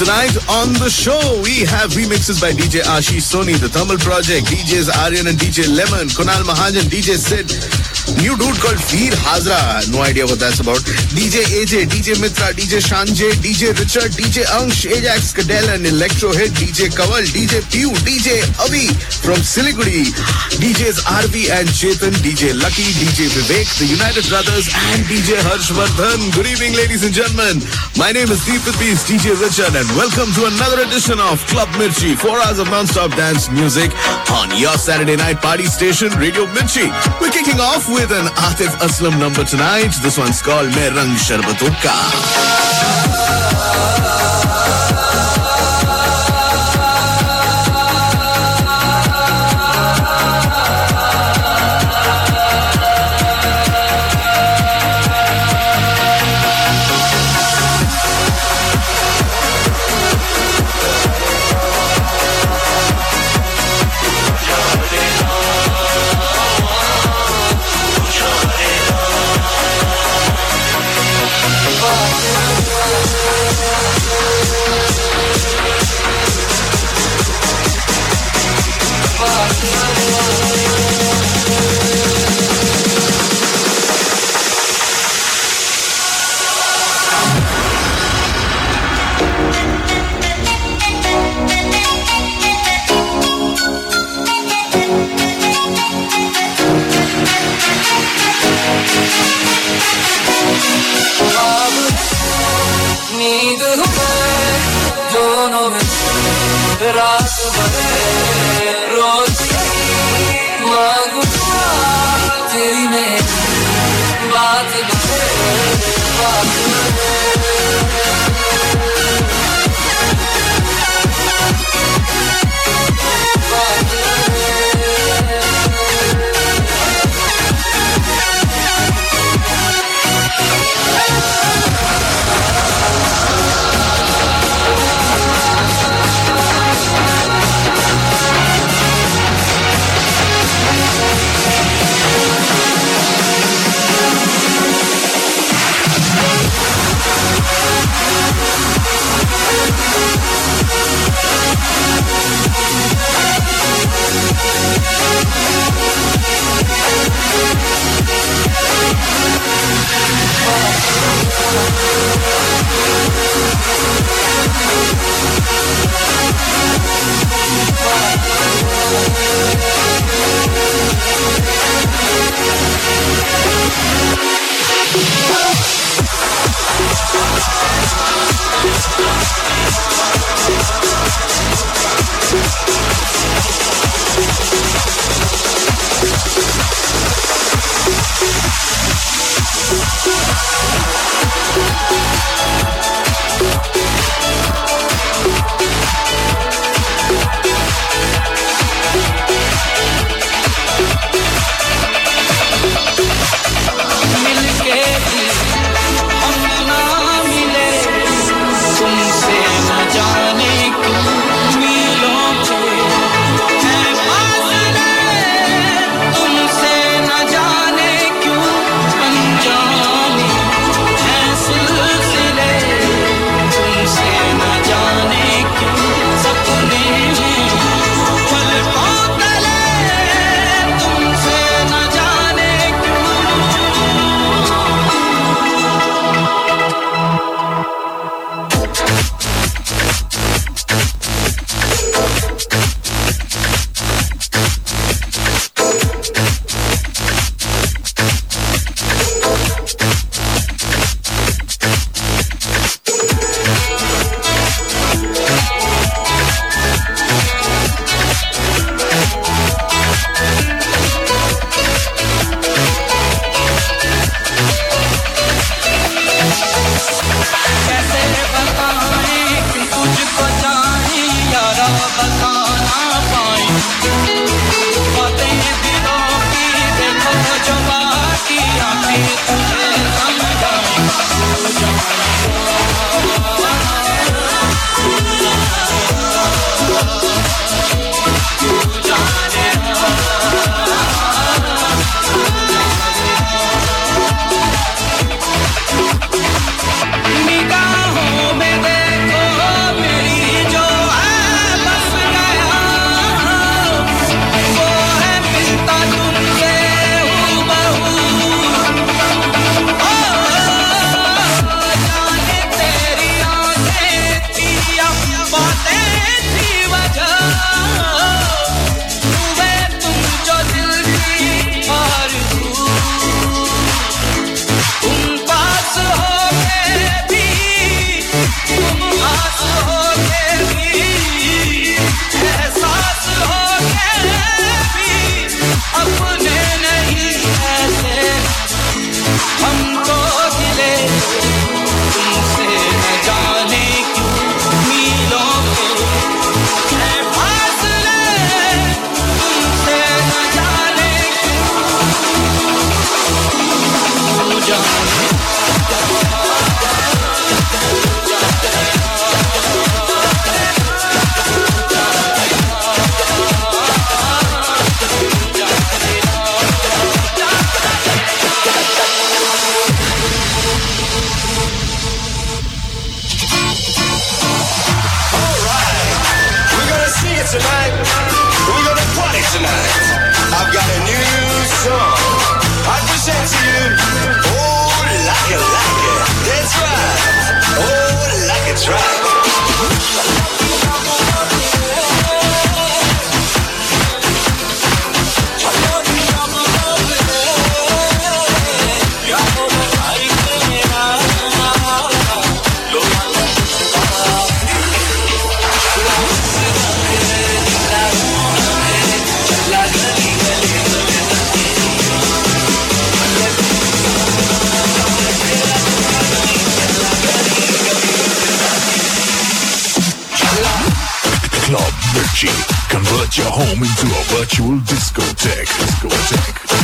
tonight on the show, we have remixes by DJ Ashish Soni, The Thermal Project, DJs Aryan and DJ Lemon, Kunal Mahajan, DJ Sid, new dude called Veer Hazra, no idea what that's about, DJ AJ, DJ Mitra, DJ Shanjay, DJ Richard, DJ Ansh, Ajax Cadell and Electro Hit, DJ Kaval, DJ Pew, DJ Avi from Siliguri, DJs RV and Chetan, DJ Lucky, DJ Vivek, The United Brothers and DJ Harshvardhan. Good evening, ladies and gentlemen. My name is Deep Peace, DJ Richard, and welcome to another edition of Club Mirchi, four hours of non-stop dance music on your Saturday night party station, Radio Mirchi. We're kicking off with an Atif Aslam number tonight. This one's called Main Rang тобой, Россия, могу कैसे बताएँ? कि तुझको यारा बता पाए। Convert your home into a virtual discotheque. Discotheque.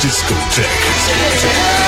Disco Tech.